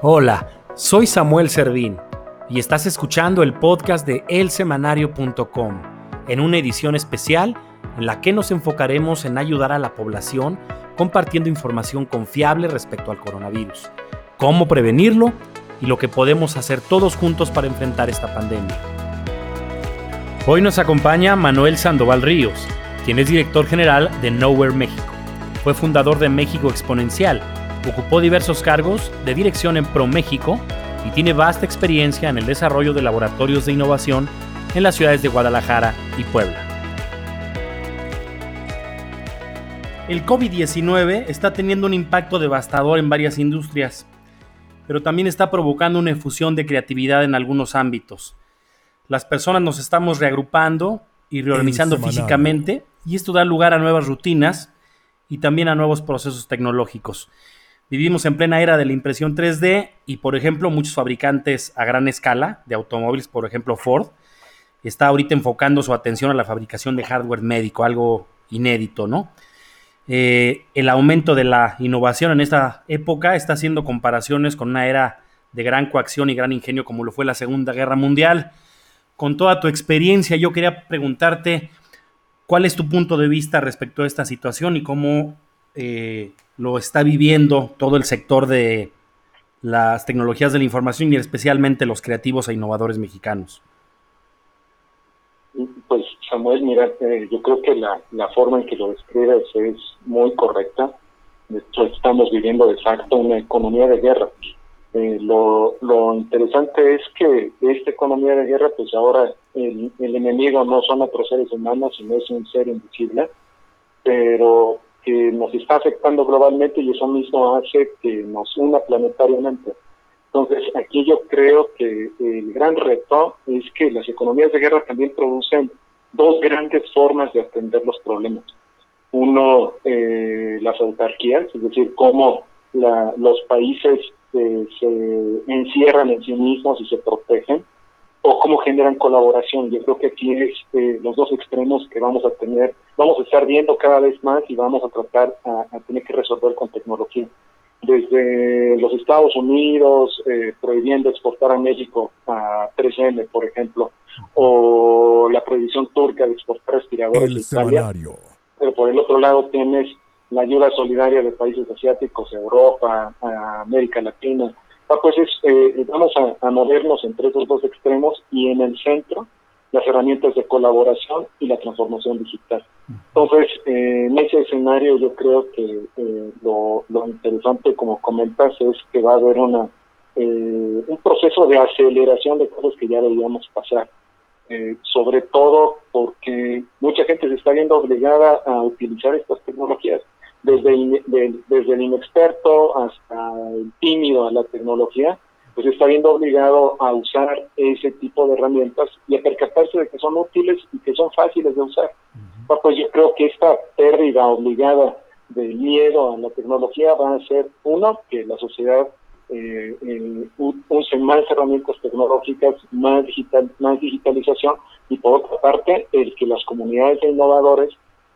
Hola, soy Samuel Servín y estás escuchando el podcast de elsemanario.com en una edición especial en la que nos enfocaremos en ayudar a la población compartiendo información confiable respecto al coronavirus, cómo prevenirlo y lo que podemos hacer todos juntos para enfrentar esta pandemia. Hoy nos acompaña Manuel Sandoval Ríos, quien es director general de Nowhere México. Fue fundador de México Exponencial, ocupó diversos cargos de dirección en ProMéxico y tiene vasta experiencia en el desarrollo de laboratorios de innovación en las ciudades de Guadalajara y Puebla. El COVID-19 está teniendo un impacto devastador en varias industrias, pero también está provocando una efusión de creatividad en algunos ámbitos. Las personas nos estamos reagrupando y reorganizando físicamente y esto da lugar a nuevas rutinas y también a nuevos procesos tecnológicos. Vivimos en plena era de la impresión 3D y, por ejemplo, muchos fabricantes a gran escala de automóviles, por ejemplo Ford, está ahorita enfocando su atención a la fabricación de hardware médico, algo inédito, ¿no? Eh, el aumento de la innovación en esta época está haciendo comparaciones con una era de gran coacción y gran ingenio como lo fue la Segunda Guerra Mundial. Con toda tu experiencia, yo quería preguntarte cuál es tu punto de vista respecto a esta situación y cómo eh, lo está viviendo todo el sector de las tecnologías de la información y especialmente los creativos e innovadores mexicanos. Pues Samuel, mira, eh, yo creo que la, la forma en que lo describes es muy correcta. Estamos viviendo de facto una economía de guerra. Eh, lo, lo interesante es que esta economía de guerra, pues ahora el, el enemigo no son otros seres humanos, sino es un ser invisible, pero que nos está afectando globalmente y eso mismo hace que nos una planetariamente. Entonces, aquí yo creo que el gran reto es que las economías de guerra también producen dos grandes formas de atender los problemas. Uno, eh, las autarquías, es decir, cómo la, los países eh, se encierran en sí mismos y se protegen, o cómo generan colaboración. Yo creo que aquí es eh, los dos extremos que vamos a tener, vamos a estar viendo cada vez más y vamos a tratar a, a tener que resolver con tecnología desde los Estados Unidos eh, prohibiendo exportar a México a 3M, por ejemplo, o la prohibición turca de exportar respiradores a Italia. Pero por el otro lado tienes la ayuda solidaria de países asiáticos, Europa, América Latina. Ah, pues es, eh, vamos a, a movernos entre esos dos extremos y en el centro las herramientas de colaboración y la transformación digital. Entonces, eh, en ese escenario yo creo que eh, lo, interesante, como comentas, es que va a haber una eh, un proceso de aceleración de cosas que ya deberíamos pasar. sobre todo porque mucha gente se está viendo obligada a utilizar estas tecnologías, desde desde el inexperto hasta el tímido a la tecnología, pues está viendo obligado a usar ese tipo de herramientas y a percatarse de que son útiles y que son fáciles de usar. Pues yo creo que esta pérdida obligada de miedo a la tecnología va a ser, uno, que la sociedad eh, eh, use más herramientas tecnológicas, más, digital, más digitalización, y por otra parte, el que las comunidades de innovadores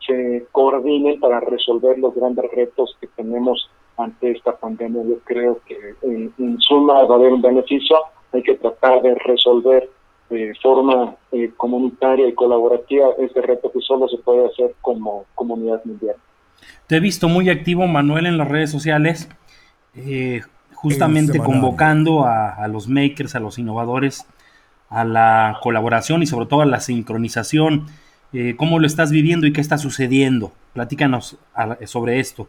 se coordinen para resolver los grandes retos que tenemos ante esta pandemia. Yo creo que en, suma va a haber un beneficio, hay que tratar de resolver de forma eh, comunitaria y colaborativa este reto que solo se puede hacer como comunidad mundial. Te he visto muy activo, Manuel, en las redes sociales, eh, justamente convocando a, los makers, a los innovadores, a la colaboración y sobre todo a la sincronización. Eh, ¿Cómo lo estás viviendo y qué está sucediendo? Platícanos sobre esto.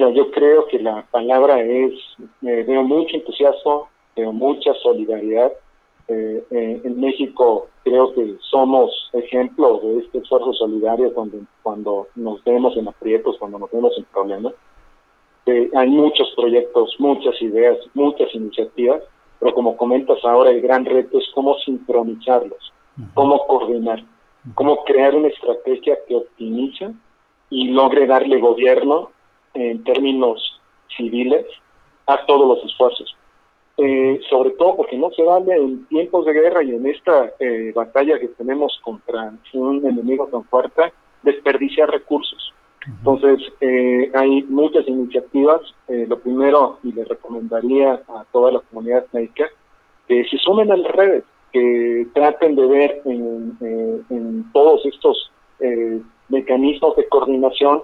Mira, yo creo que la palabra es, eh, veo mucho entusiasmo, veo mucha solidaridad. Eh, eh, en México creo que somos ejemplo de este esfuerzo solidario cuando, cuando nos vemos en aprietos, cuando nos vemos en problemas. hay muchos proyectos, muchas ideas, muchas iniciativas, pero como comentas ahora, el gran reto es cómo sincronizarlos, cómo coordinar, cómo crear una estrategia que optimice y logre darle gobierno en términos civiles a todos los esfuerzos. Eh, sobre todo porque no se vale en tiempos de guerra y en esta eh, batalla que tenemos contra un enemigo tan fuerte, desperdiciar recursos. Entonces, eh, hay muchas iniciativas. Eh, lo primero, y le recomendaría a toda la comunidad médica, que se sumen a las redes, que traten de ver en, en todos estos mecanismos de coordinación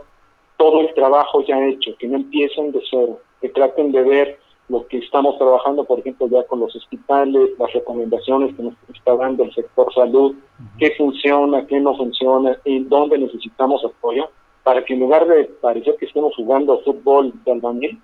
todo el trabajo ya hecho, que no empiecen de cero, que traten de ver lo que estamos trabajando, por ejemplo, ya con los hospitales, las recomendaciones que nos está dando el sector salud, qué funciona, qué no funciona, en dónde necesitamos apoyo, para que en lugar de parecer que estemos jugando fútbol de albañil,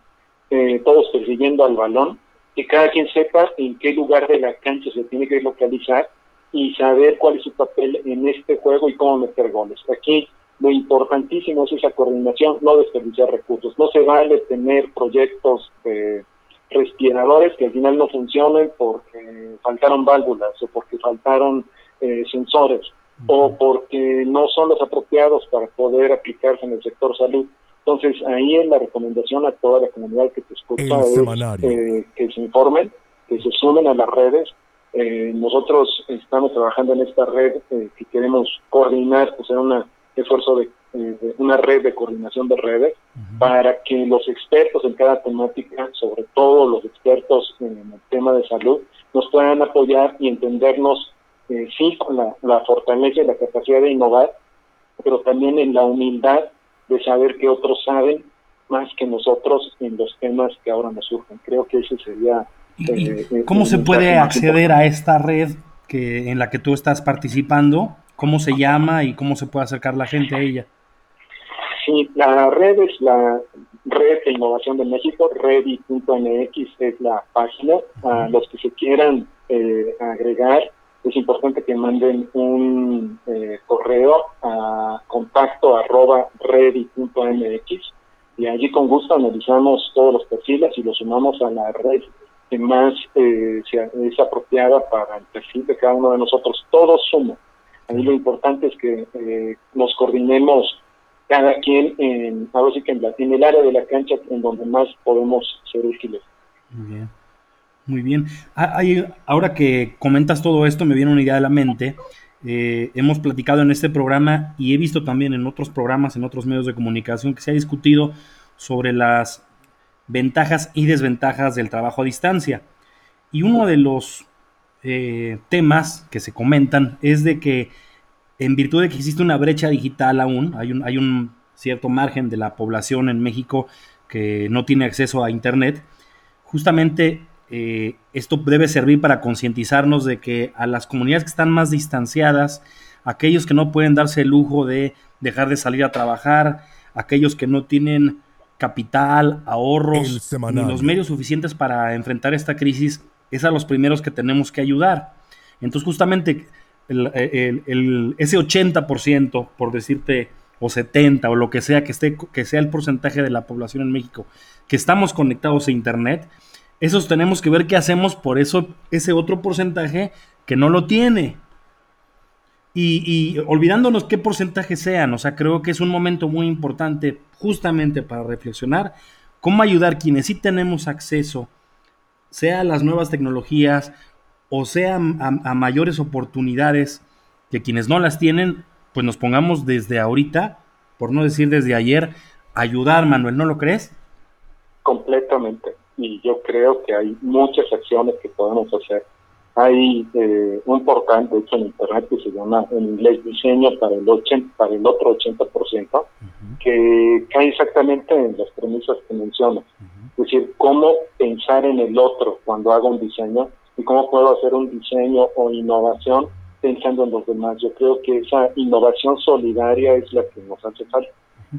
eh, todos persiguiendo al balón, que cada quien sepa en qué lugar de la cancha se tiene que localizar y saber cuál es su papel en este juego y cómo meter goles. Aquí lo importantísimo es esa coordinación, no desperdiciar recursos. No se vale tener proyectos de respiradores que al final no funcionen porque faltaron válvulas o porque faltaron eh, sensores o porque no son los apropiados para poder aplicarse en el sector salud. Entonces ahí es la recomendación a toda la comunidad que te escucha es eh, que se informen, que se sumen a las redes. Eh, nosotros estamos trabajando en esta red que queremos coordinar, pues, una esfuerzo de, eh, una red de coordinación de redes para que los expertos en cada temática, sobre todo los expertos en el tema de salud, nos puedan apoyar y entendernos, eh, sí, con la, la fortaleza y la capacidad de innovar, pero también en la humildad de saber que otros saben más que nosotros en los temas que ahora nos surgen. Creo que ese sería... Eh, ¿Cómo se puede acceder a esta red que, en la que tú estás participando? ¿Cómo se llama y cómo se puede acercar la gente a ella? Sí, la red es la Red de Innovación de México, ready.mx es la página. A los que se quieran eh, agregar, es importante que manden un eh, correo a contacto arroba ready.mx y allí con gusto analizamos todos los perfiles y los sumamos a la red que más eh, es apropiada para el perfil de cada uno de nosotros. Todos somos Ahí lo importante es que eh, nos coordinemos cada quien en, que en, el área de la cancha en donde más podemos ser útiles. Muy bien. Muy bien. Ah, ahora que comentas todo esto, me viene una idea de la mente. Eh, hemos platicado en este programa y he visto también en otros programas, en otros medios de comunicación, que se ha discutido sobre las ventajas y desventajas del trabajo a distancia. Y uno de los eh, temas que se comentan es de que en virtud de que existe una brecha digital aún, hay un, hay un cierto margen de la población en México que no tiene acceso a Internet, justamente eh, esto debe servir para concientizarnos de que a las comunidades que están más distanciadas, aquellos que no pueden darse el lujo de dejar de salir a trabajar, aquellos que no tienen capital, ahorros, ni los medios suficientes para enfrentar esta crisis, es a los primeros que tenemos que ayudar. Entonces, justamente el, ese 80%, por decirte, o 70, o lo que sea, que, esté, que sea el porcentaje de la población en México, que estamos conectados a Internet, esos tenemos que ver qué hacemos por eso, ese otro porcentaje que no lo tiene. Y, y, olvidándonos qué porcentaje sean, o sea, creo que es un momento muy importante justamente para reflexionar cómo ayudar quienes sí tenemos acceso sea a las nuevas tecnologías o sea a, mayores oportunidades que quienes no las tienen, pues nos pongamos desde ahorita, por no decir desde ayer, ayudar, Manuel, ¿no lo crees? Completamente. Y yo creo que hay muchas acciones que podemos hacer. Hay eh, un portal, de hecho, en Internet que se llama en inglés Diseño para el, 80, para el otro 80%, que cae exactamente en las premisas que mencionas. Es decir, cómo pensar en el otro cuando hago un diseño y cómo puedo hacer un diseño o innovación pensando en los demás. Yo creo que esa innovación solidaria es la que nos hace falta.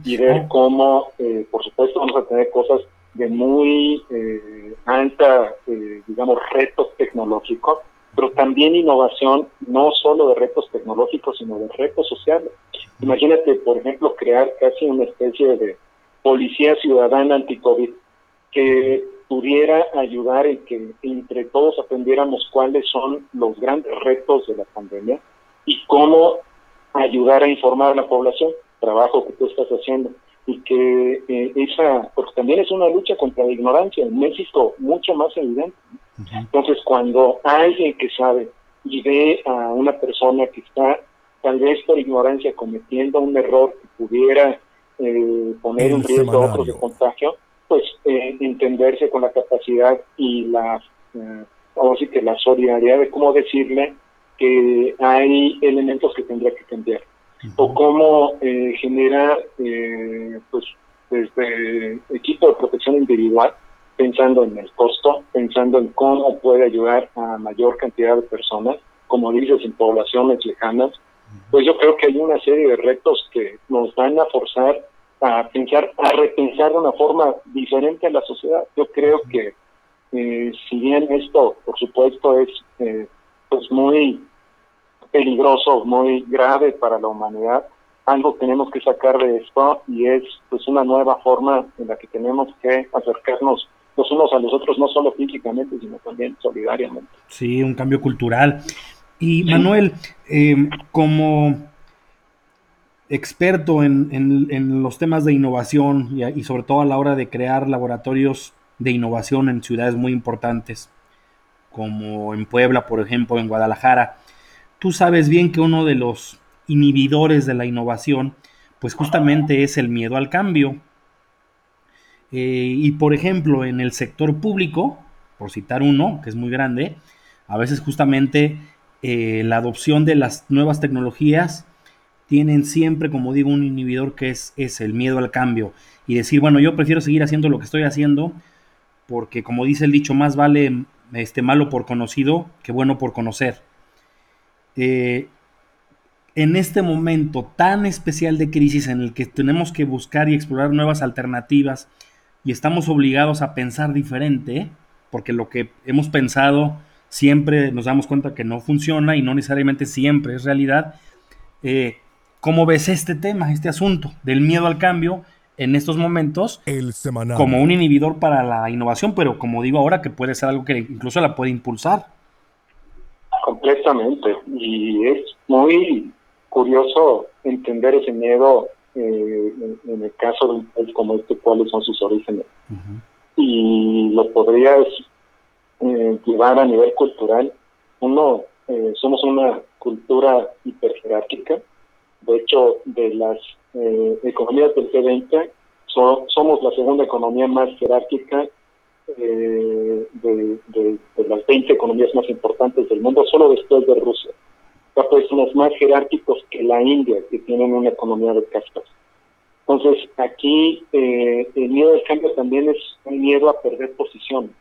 Y ver cómo, eh, por supuesto, vamos a tener cosas de muy eh, alta, eh, digamos, retos tecnológicos, pero también innovación no solo de retos tecnológicos, sino de retos sociales. Imagínate, por ejemplo, crear casi una especie de policía ciudadana anti-COVID que pudiera ayudar en que entre todos aprendiéramos cuáles son los grandes retos de la pandemia y cómo ayudar a informar a la población, trabajo que tú estás haciendo, y que eh, esa, porque también es una lucha contra la ignorancia, en México mucho más evidente. Entonces, cuando alguien que sabe y ve a una persona que está tal vez por ignorancia cometiendo un error que pudiera eh, poner en riesgo a otros de contagio, pues eh, entenderse con la capacidad y la, eh, que la solidaridad de cómo decirle que hay elementos que tendría que cambiar o cómo eh, generar pues desde equipo de protección individual pensando en el costo, pensando en cómo puede ayudar a mayor cantidad de personas, como dices, en poblaciones lejanas, pues yo creo que hay una serie de retos que nos van a forzar a pensar, a repensar de una forma diferente a la sociedad. Yo creo que eh, si bien esto, por supuesto, es eh, pues muy peligroso, muy grave para la humanidad, algo tenemos que sacar de esto y es pues una nueva forma en la que tenemos que acercarnos los unos a los otros, no solo físicamente, sino también solidariamente. Sí, un cambio cultural. Y Manuel, eh, como experto en, los temas de innovación y, sobre todo a la hora de crear laboratorios de innovación en ciudades muy importantes, como en Puebla, por ejemplo, en Guadalajara, tú sabes bien que uno de los inhibidores de la innovación, pues justamente es el miedo al cambio. Eh, y por ejemplo, en el sector público, por citar uno, que es muy grande, a veces justamente eh, la adopción de las nuevas tecnologías tienen siempre, como digo, un inhibidor que es, es el miedo al cambio y decir, bueno, yo prefiero seguir haciendo lo que estoy haciendo porque, como dice el dicho, más vale este, malo por conocido que bueno por conocer. Eh, en este momento tan especial de crisis en el que tenemos que buscar y explorar nuevas alternativas y estamos obligados a pensar diferente, porque lo que hemos pensado siempre nos damos cuenta que no funciona y no necesariamente siempre es realidad. Eh, ¿Cómo ves este tema, este asunto del miedo al cambio en estos momentos El como un inhibidor para la innovación, pero como digo ahora que puede ser algo que incluso la puede impulsar? Completamente. Y es muy curioso entender ese miedo eh, en, el caso de un país como este, cuáles son sus orígenes. Y lo podrías eh, llevar a nivel cultural. Uno, eh, somos una cultura hiperjerárquica. De hecho, de las eh, economías del G20, somos la segunda economía más jerárquica de, las 20 economías más importantes del mundo, solo después de Rusia. O pues somos más jerárquicos que la India, que tienen una economía de castas. Entonces, aquí el miedo al cambio también es un miedo a perder posición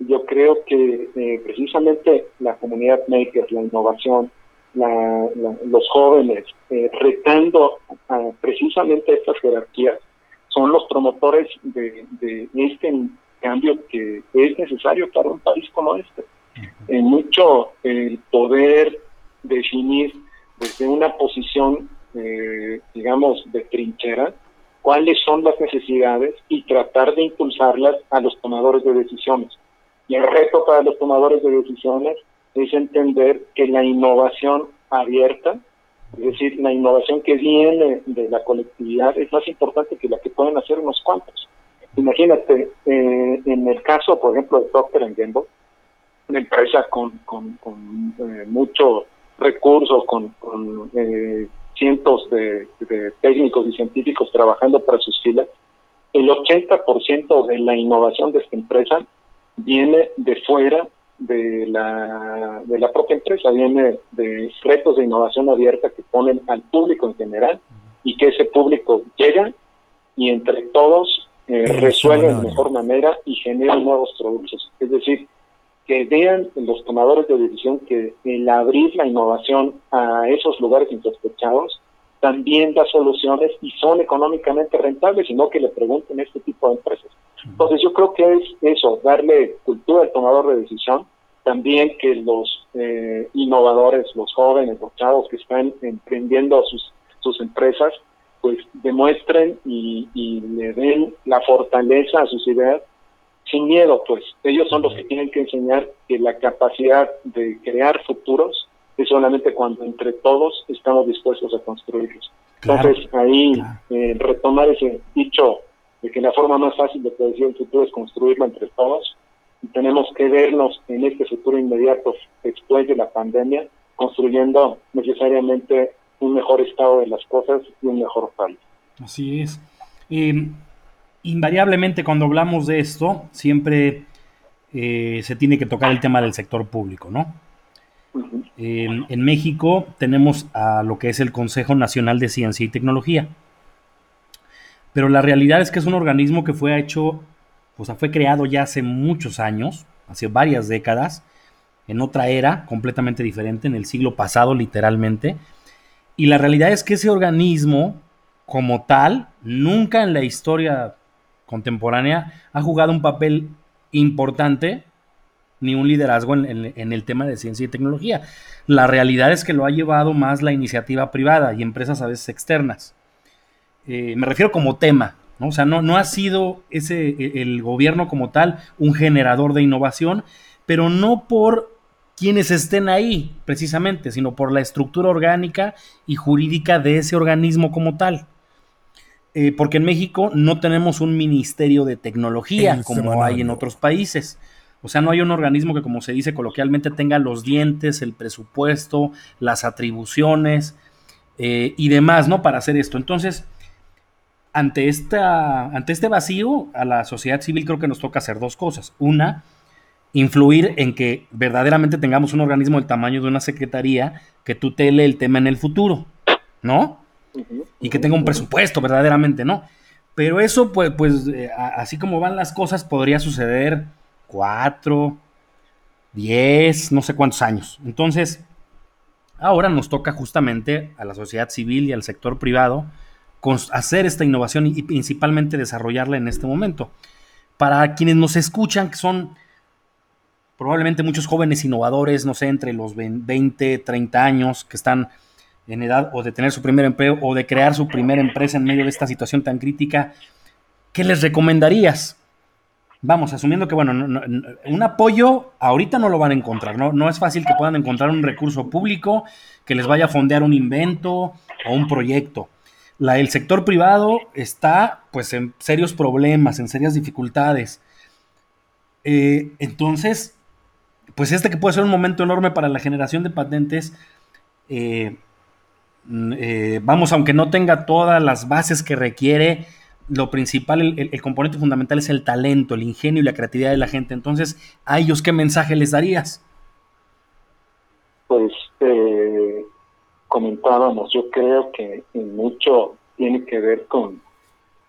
yo creo que eh, precisamente la comunidad maker, la innovación, los jóvenes, eh, retando precisamente estas jerarquías, son los promotores de, este cambio que es necesario para un país como este. En mucho el poder definir desde una posición, eh, digamos, de trinchera, cuáles son las necesidades y tratar de impulsarlas a los tomadores de decisiones. Y el reto para los tomadores de decisiones es entender que la innovación abierta, es decir, la innovación que viene de la colectividad es más importante que la que pueden hacer unos cuantos. Imagínate, eh, en el caso, por ejemplo, de Procter Gamble, una empresa con, con, eh, muchos recursos, con, eh, cientos de, de, técnicos y científicos trabajando para sus filas, el 80% de la innovación de esta empresa viene de fuera de la, de la propia empresa, viene de retos de innovación abierta que ponen al público en general y que ese público llega y entre todos eh, resuelven de mejor manera y generan nuevos productos. Es decir, que vean los tomadores de decisión que el abrir la innovación a esos lugares insospechados también da soluciones y son económicamente rentables, sino que le pregunten a este tipo de empresas. Entonces yo creo que es eso, darle cultura al tomador de decisión, también que los eh, innovadores, los jóvenes, los chavos que están emprendiendo sus, sus empresas, pues demuestren y, y le den la fortaleza a sus ideas sin miedo, pues. Ellos son los que tienen que enseñar que la capacidad de crear futuros es solamente cuando entre todos estamos dispuestos a construirlos. Entonces ahí eh, retomar ese dicho de que la forma más fácil de predecir el futuro es construirlo entre todos. Y tenemos que vernos en este futuro inmediato después de la pandemia construyendo necesariamente un mejor estado de las cosas y un mejor país. Así es. Em, invariablemente cuando hablamos de esto, siempre eh, se tiene que tocar el tema del sector público, ¿no? en México tenemos a lo que es el Consejo Nacional de Ciencia y Tecnología. Pero la realidad es que es un organismo que fue hecho, o sea, fue creado ya hace muchos años, hace varias décadas, en otra era completamente diferente, en el siglo pasado literalmente. Y la realidad es que ese organismo, como tal, nunca en la historia contemporánea ha jugado un papel importante ni un liderazgo en, el tema de ciencia y tecnología. La realidad es que lo ha llevado más la iniciativa privada y empresas a veces externas. Eh, me refiero como tema, ¿no? O sea, no, no ha sido ese, e, el gobierno como tal un generador de innovación, pero no por quienes estén ahí precisamente, sino por la estructura orgánica y jurídica de ese organismo como tal. Eh, porque en México no tenemos un ministerio de tecnología como hay en otros países. O sea, no hay un organismo que, como se dice coloquialmente, tenga los dientes, el presupuesto, las atribuciones eh, y demás, ¿no? Para hacer esto. Entonces, ante, esta, ante este vacío, a la sociedad civil creo que nos toca hacer dos cosas. Una, influir en que verdaderamente tengamos un organismo del tamaño de una secretaría que tutele el tema en el futuro, ¿no? Y que tenga un presupuesto verdaderamente, ¿no? Pero eso, pues, pues eh, así como van las cosas, podría suceder cuatro, diez, no sé cuántos años. Entonces, ahora nos toca justamente a la sociedad civil y al sector privado hacer esta innovación y principalmente desarrollarla en este momento. Para quienes nos escuchan, que son probablemente muchos jóvenes innovadores, no sé, entre los 20, 30 años, que están en edad o de tener su primer empleo o de crear su primera empresa en medio de esta situación tan crítica, ¿qué les recomendarías? Vamos, asumiendo que, bueno, un apoyo ahorita no lo van a encontrar, ¿no? No es fácil que puedan encontrar un recurso público que les vaya a fondear un invento o un proyecto. La, el sector privado está, pues, en serios problemas, en serias dificultades. Eh, entonces, pues este que puede ser un momento enorme para la generación de patentes, eh, mm, eh, vamos, aunque no tenga todas las bases que requiere, lo principal, el, componente fundamental es el talento, el ingenio y la creatividad de la gente. Entonces, ¿a ellos qué mensaje les darías? Pues eh, comentábamos, yo creo que mucho tiene que ver con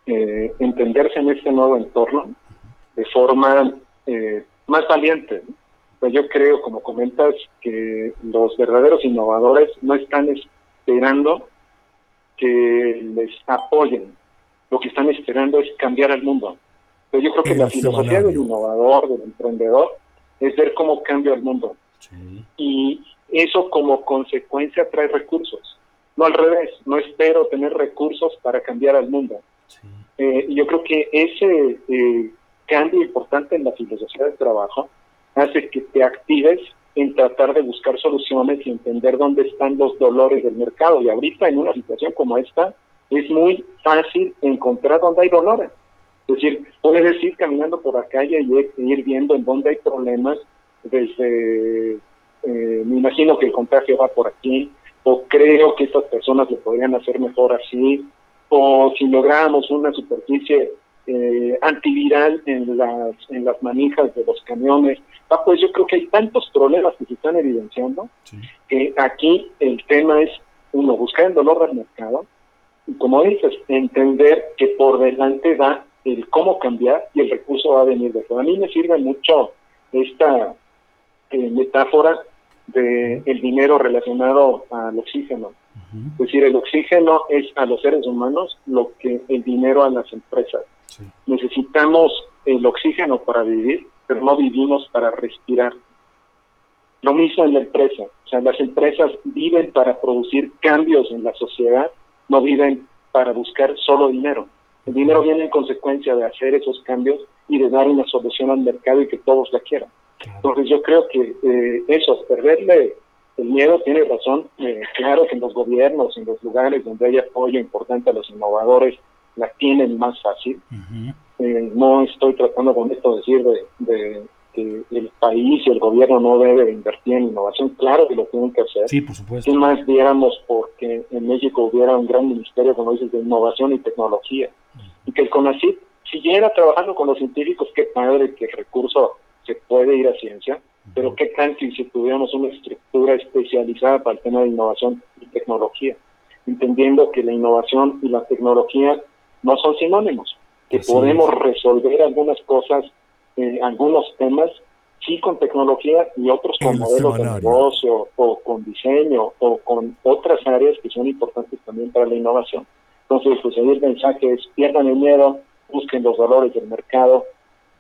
eh, entenderse en este nuevo entorno de forma eh, más valiente. Pues yo creo, como comentas, que los verdaderos innovadores no están esperando que les apoyen, lo que están esperando es cambiar al mundo. Pero yo creo que la filosofía del innovador, del emprendedor, es ver cómo cambia el mundo. Y eso como consecuencia trae recursos. No al revés, no espero tener recursos para cambiar al mundo. Eh, yo creo que ese eh, cambio importante en la filosofía del trabajo hace que te actives en tratar de buscar soluciones y entender dónde están los dolores del mercado. Y ahorita en una situación como esta, es muy fácil encontrar dónde hay dolores. Es decir, puedes ir caminando por la calle y ir viendo en dónde hay problemas, desde, eh, me imagino que el contagio va por aquí, o creo que estas personas lo podrían hacer mejor así, o si logramos una superficie eh, antiviral en las, en las manijas de los camiones, ah, pues yo creo que hay tantos problemas que se están evidenciando, que aquí el tema es, uno, buscar el dolor del mercado, como dices, entender que por delante va el cómo cambiar y el recurso va a venir de A mí me sirve mucho esta eh, metáfora de el dinero relacionado al oxígeno. Es decir, el oxígeno es a los seres humanos lo que el dinero a las empresas. Necesitamos el oxígeno para vivir, pero no vivimos para respirar. Lo mismo en la empresa. O sea, las empresas viven para producir cambios en la sociedad no viven para buscar solo dinero. El dinero viene en consecuencia de hacer esos cambios y de dar una solución al mercado y que todos la quieran. Entonces yo creo que eh, eso, perderle el miedo, tiene razón, eh, claro que en los gobiernos, en los lugares donde hay apoyo importante a los innovadores, la tienen más fácil. Eh, no estoy tratando con esto de decir de, que el país y el gobierno no debe invertir en innovación, claro que lo tienen que hacer. Sí, por supuesto. ¿Qué más diéramos porque en México hubiera un gran ministerio, como dices, de innovación y tecnología? Y que el CONACYT siguiera trabajando con los científicos, qué padre que el recurso se puede ir a ciencia, pero qué tanto si tuviéramos una estructura especializada para el tema de innovación y tecnología, entendiendo que la innovación y la tecnología no son sinónimos, que podemos resolver algunas cosas, eh, algunos temas, sí con tecnología y otros con modelos de negocio o con diseño o con otras áreas que son importantes también para la innovación. Entonces, pues el mensaje es, pierdan el miedo, busquen los valores del mercado,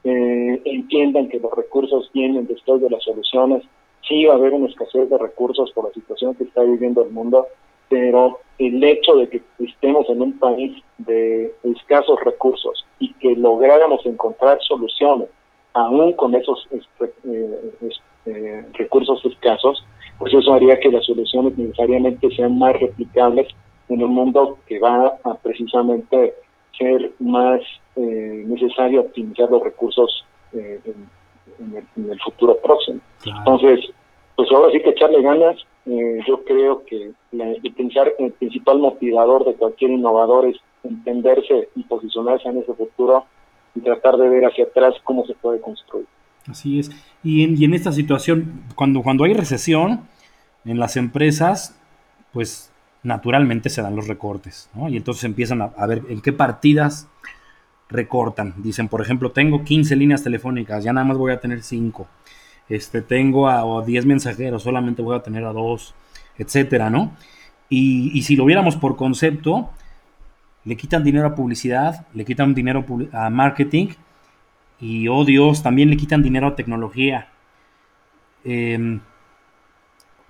eh, entiendan que los recursos vienen después de las soluciones. Sí va a haber una escasez de recursos por la situación que está viviendo el mundo, pero el hecho de que estemos en un país de escasos recursos y que lográramos encontrar soluciones aún con esos este, eh, este, recursos escasos, pues eso haría que las soluciones necesariamente sean más replicables en un mundo que va a precisamente ser más eh, necesario optimizar los recursos eh, en, el, futuro próximo. Entonces, pues ahora sí que echarle ganas. Eh, yo creo que el, principal motivador de cualquier innovador es entenderse y posicionarse en ese futuro y tratar de ver hacia atrás cómo se puede construir. Así es. Y en, y en esta situación, cuando, cuando hay recesión en las empresas, pues naturalmente se dan los recortes, ¿no? Y entonces empiezan a, ver en qué partidas recortan. Dicen, por ejemplo, tengo 15 líneas telefónicas, ya nada más voy a tener 5. Este, tengo a, 10 mensajeros, solamente voy a tener a 2, etcétera, ¿no? Y, y, si lo viéramos por concepto, le quitan dinero a publicidad, le quitan dinero a marketing y, oh Dios, también le quitan dinero a tecnología. Eh,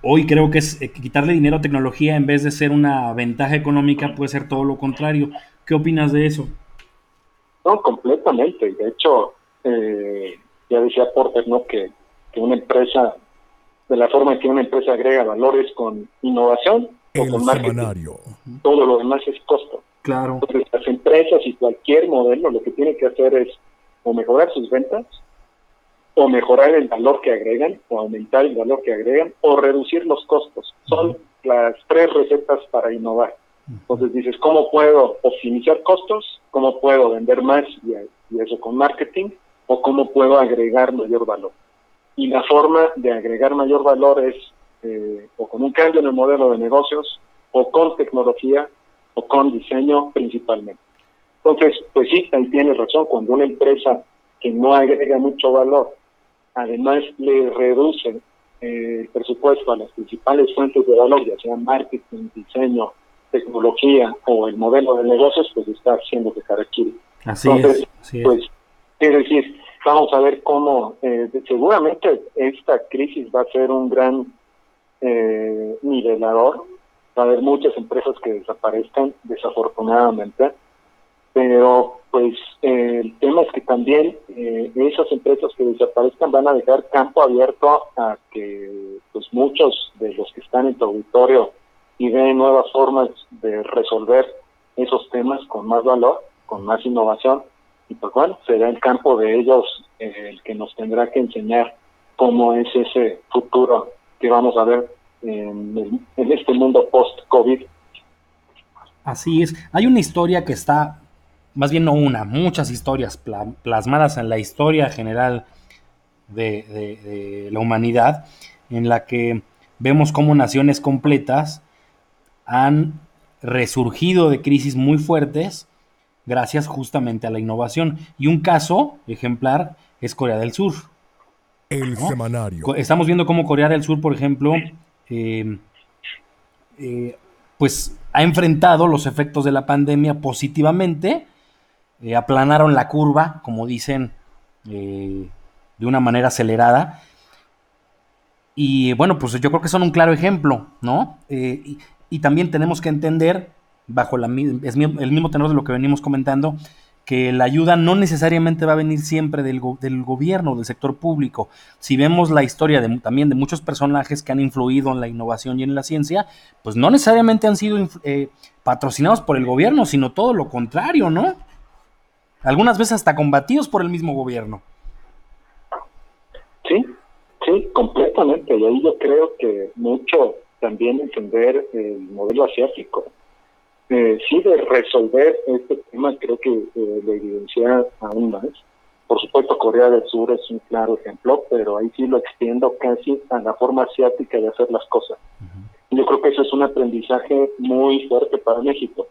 Hoy creo que es eh, quitarle dinero a tecnología en vez de ser una ventaja económica puede ser todo lo contrario. ¿Qué opinas de eso? No, completamente. De hecho, eh, ya decía Porter, ¿no? Que, una empresa, de la forma en que una empresa agrega valores con innovación o con marketing, todo lo demás es costo. Claro. Entonces, las empresas y cualquier modelo lo que tiene que hacer es o mejorar sus ventas o mejorar el valor que agregan, o aumentar el valor que agregan, o reducir los costos. Son las tres recetas para innovar. Entonces dices, ¿cómo puedo optimizar costos? ¿Cómo puedo vender más y, eso con marketing? ¿O cómo puedo agregar mayor valor? Y la forma de agregar mayor valor es eh, o con un cambio en el modelo de negocios, o con tecnología, o con diseño principalmente. Entonces, pues sí, ahí tienes razón, cuando una empresa que no agrega mucho valor además le reducen eh, el presupuesto a las principales fuentes de valor, ya sea marketing, diseño, tecnología o el modelo de negocios, pues está haciendo que aquí. Así Entonces, es, pues, es decir, vamos a ver cómo, eh, seguramente esta crisis va a ser un gran eh, nivelador, va a haber muchas empresas que desaparezcan, desafortunadamente, pero pues eh, el tema es que también eh, esas empresas que desaparezcan van a dejar campo abierto a que pues muchos de los que están en tu auditorio y ven nuevas formas de resolver esos temas con más valor, con más innovación, y pues bueno, será el campo de ellos eh, el que nos tendrá que enseñar cómo es ese futuro que vamos a ver en, este mundo post-COVID. Así es. Hay una historia que está más bien no una, muchas historias plasmadas en la historia general de, la humanidad, en la que vemos cómo naciones completas han resurgido de crisis muy fuertes gracias justamente a la innovación. Y un caso ejemplar es Corea del Sur. El semanario. Estamos viendo cómo Corea del Sur, por ejemplo, eh, eh, pues ha enfrentado los efectos de la pandemia positivamente eh, aplanaron la curva, como dicen, de una manera acelerada. Y bueno, pues yo creo que son un claro ejemplo, ¿no? Y, también tenemos que entender, bajo la, es el mismo tenor de lo que venimos comentando, que la ayuda no necesariamente va a venir siempre del, del gobierno, del sector público. Si vemos la historia de, también de muchos personajes que han influido en la innovación y en la ciencia, pues no necesariamente han sido patrocinados por el gobierno, sino todo lo contrario, ¿no? algunas veces hasta combatidos por el mismo gobierno. Sí, completamente. Y ahí yo creo que mucho también entender el modelo asiático. Eh, sí, de resolver este tema creo que eh, lo evidencia aún más. Por supuesto, Corea del Sur es un claro ejemplo, pero ahí sí lo extiendo casi a la forma asiática de hacer las cosas. Yo creo que eso es un aprendizaje muy fuerte para México,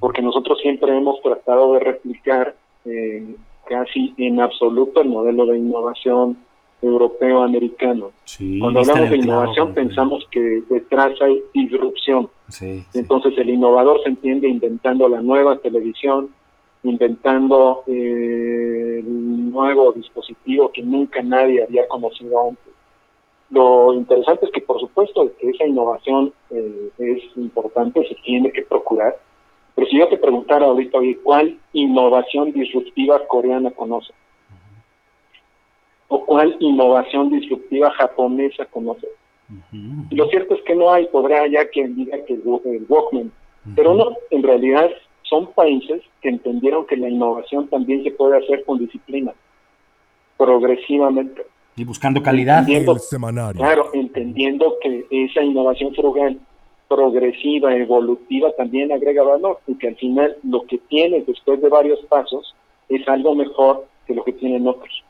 porque nosotros siempre hemos tratado de replicar eh, casi en absoluto el modelo de innovación europeo-americano. Cuando hablamos de innovación pensamos que detrás hay disrupción. Entonces el innovador se entiende inventando la nueva televisión, inventando eh, el nuevo dispositivo que nunca nadie había conocido antes. Lo interesante es que, por supuesto, que esa innovación eh, es importante, se tiene que procurar. Pero si yo te preguntara ahorita, ¿cuál innovación disruptiva coreana conoce? ¿O cuál innovación disruptiva japonesa conoce? Lo cierto es que no hay, podrá ya quien diga que el, Walkman, pero no, en realidad son países que entendieron que la innovación también se puede hacer con disciplina, progresivamente. Y buscando calidad. Claro, entendiendo que esa innovación frugal, progresiva, evolutiva, también agrega valor y que al final lo que tienes después de varios pasos es algo mejor que lo que tienen otros.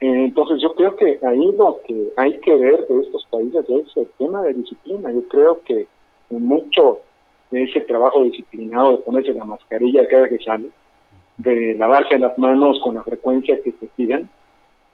Eh, entonces yo creo que ahí lo que hay que ver de estos países es el tema de disciplina. Yo creo que mucho ese trabajo disciplinado de ponerse la mascarilla cada que sale, de lavarse las manos con la frecuencia que te pidan,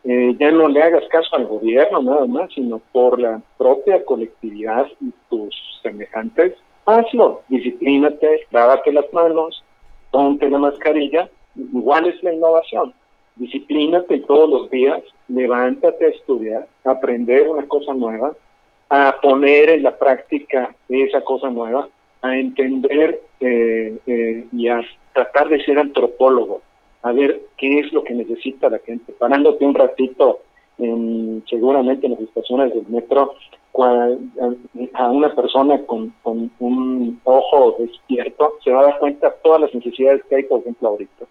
eh, ya no le hagas caso al gobierno nada más, sino por la propia colectividad y tus semejantes, hazlo, disciplínate, lávate las manos, ponte la mascarilla, igual es la innovación, disciplínate todos los días, levántate a estudiar, a aprender una cosa nueva, a poner en la práctica esa cosa nueva, a entender eh, eh, y a tratar de ser antropólogo, a ver qué es lo que necesita la gente, parándote un ratito en, seguramente en las estaciones del metro a una persona con, con un ojo despierto se va a dar cuenta de todas las necesidades que hay, por ejemplo, ahorita.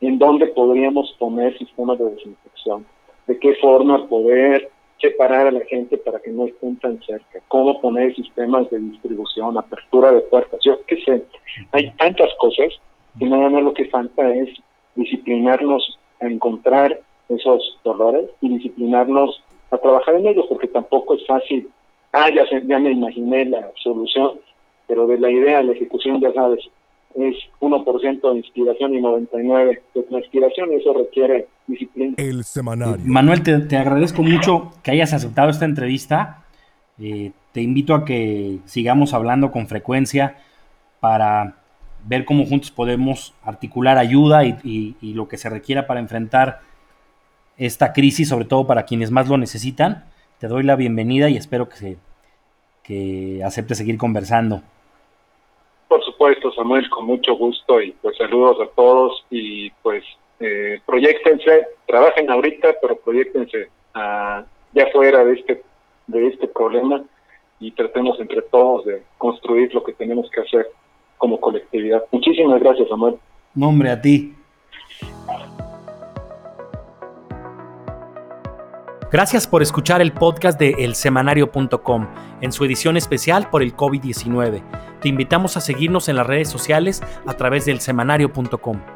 En dónde podríamos poner sistemas de desinfección, de qué forma poder separar a la gente para que no estén tan cerca, cómo poner sistemas de distribución, apertura de puertas, yo qué sé, hay tantas cosas que nada más lo que falta es disciplinarnos a encontrar esos dolores y disciplinarnos a trabajar en ellos, porque tampoco es fácil, ah, ya, ya me imaginé la solución, pero de la idea a la ejecución, ya sabes, es 1% de inspiración y 99% de transpiración, eso requiere disciplina. El semanario. Manuel, te, agradezco mucho que hayas aceptado esta entrevista. Eh, te invito a que sigamos hablando con frecuencia para ver cómo juntos podemos articular ayuda y, lo que se requiera para enfrentar esta crisis, sobre todo para quienes más lo necesitan. Te doy la bienvenida y espero que, se, que acepte seguir conversando. Supuesto, Samuel, con mucho gusto y pues saludos a todos y pues eh, proyectense, trabajen ahorita, pero proyectense ya fuera de este, de este problema y tratemos entre todos de construir lo que tenemos que hacer como colectividad. Muchísimas gracias, Samuel. Nombre a ti. Gracias por escuchar el podcast de elsemanario.com en su edición especial por el COVID-19. Te invitamos a seguirnos en las redes sociales a través del semanario.com.